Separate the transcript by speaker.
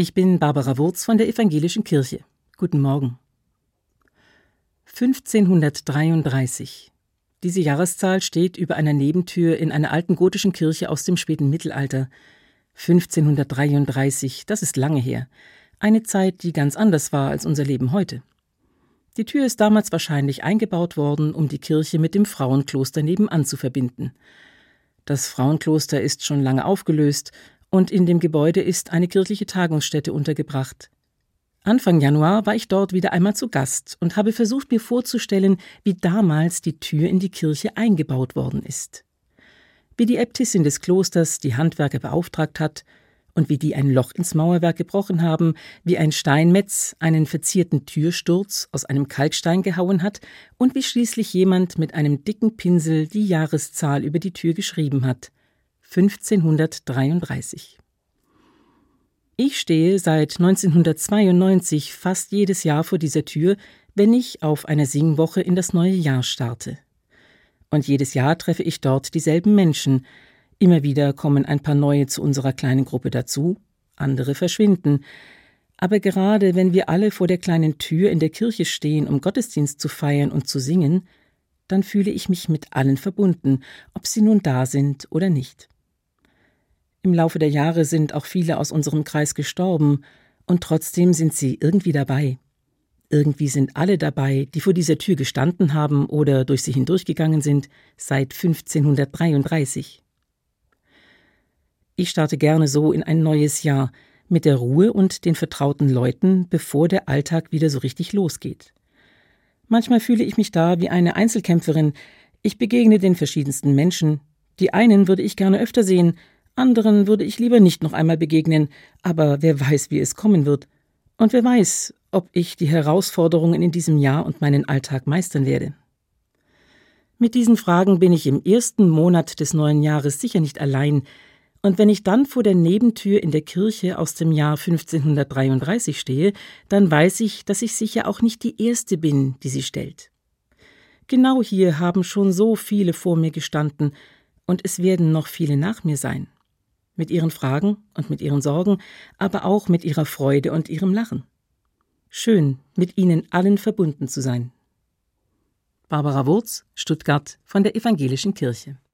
Speaker 1: Ich bin Barbara Wurz von der Evangelischen Kirche. Guten Morgen. 1533. Diese Jahreszahl steht über einer Nebentür in einer alten gotischen Kirche aus dem späten Mittelalter. 1533, das ist lange her. Eine Zeit, die ganz anders war als unser Leben heute. Die Tür ist damals wahrscheinlich eingebaut worden, um die Kirche mit dem Frauenkloster nebenan zu verbinden. Das Frauenkloster ist schon lange aufgelöst und in dem Gebäude ist eine kirchliche Tagungsstätte untergebracht. Anfang Januar war ich dort wieder einmal zu Gast und habe versucht, mir vorzustellen, wie damals die Tür in die Kirche eingebaut worden ist. Wie die Äbtissin des Klosters die Handwerker beauftragt hat und wie die ein Loch ins Mauerwerk gebrochen haben, wie ein Steinmetz einen verzierten Türsturz aus einem Kalkstein gehauen hat und wie schließlich jemand mit einem dicken Pinsel die Jahreszahl über die Tür geschrieben hat. 1533. Ich stehe seit 1992 fast jedes Jahr vor dieser Tür, wenn ich auf einer Singwoche in das neue Jahr starte. Und jedes Jahr treffe ich dort dieselben Menschen. Immer wieder kommen ein paar neue zu unserer kleinen Gruppe dazu, andere verschwinden. Aber gerade wenn wir alle vor der kleinen Tür in der Kirche stehen, um Gottesdienst zu feiern und zu singen, dann fühle ich mich mit allen verbunden, ob sie nun da sind oder nicht. Im Laufe der Jahre sind auch viele aus unserem Kreis gestorben, und trotzdem sind sie irgendwie dabei. Irgendwie sind alle dabei, die vor dieser Tür gestanden haben oder durch sie hindurchgegangen sind, seit 1533. Ich starte gerne so in ein neues Jahr, mit der Ruhe und den vertrauten Leuten, bevor der Alltag wieder so richtig losgeht. Manchmal fühle ich mich da wie eine Einzelkämpferin. Ich begegne den verschiedensten Menschen. Die einen würde ich gerne öfter sehen, anderen würde ich lieber nicht noch einmal begegnen, aber wer weiß, wie es kommen wird. Und wer weiß, ob ich die Herausforderungen in diesem Jahr und meinen Alltag meistern werde. Mit diesen Fragen bin ich im ersten Monat des neuen Jahres sicher nicht allein, und wenn ich dann vor der Nebentür in der Kirche aus dem Jahr 1533 stehe, dann weiß ich, dass ich sicher auch nicht die Erste bin, die sie stellt. Genau hier haben schon so viele vor mir gestanden, und es werden noch viele nach mir sein mit ihren Fragen und mit ihren Sorgen, aber auch mit ihrer Freude und ihrem Lachen. Schön, mit ihnen allen verbunden zu sein. Barbara Wurz, Stuttgart von der Evangelischen Kirche.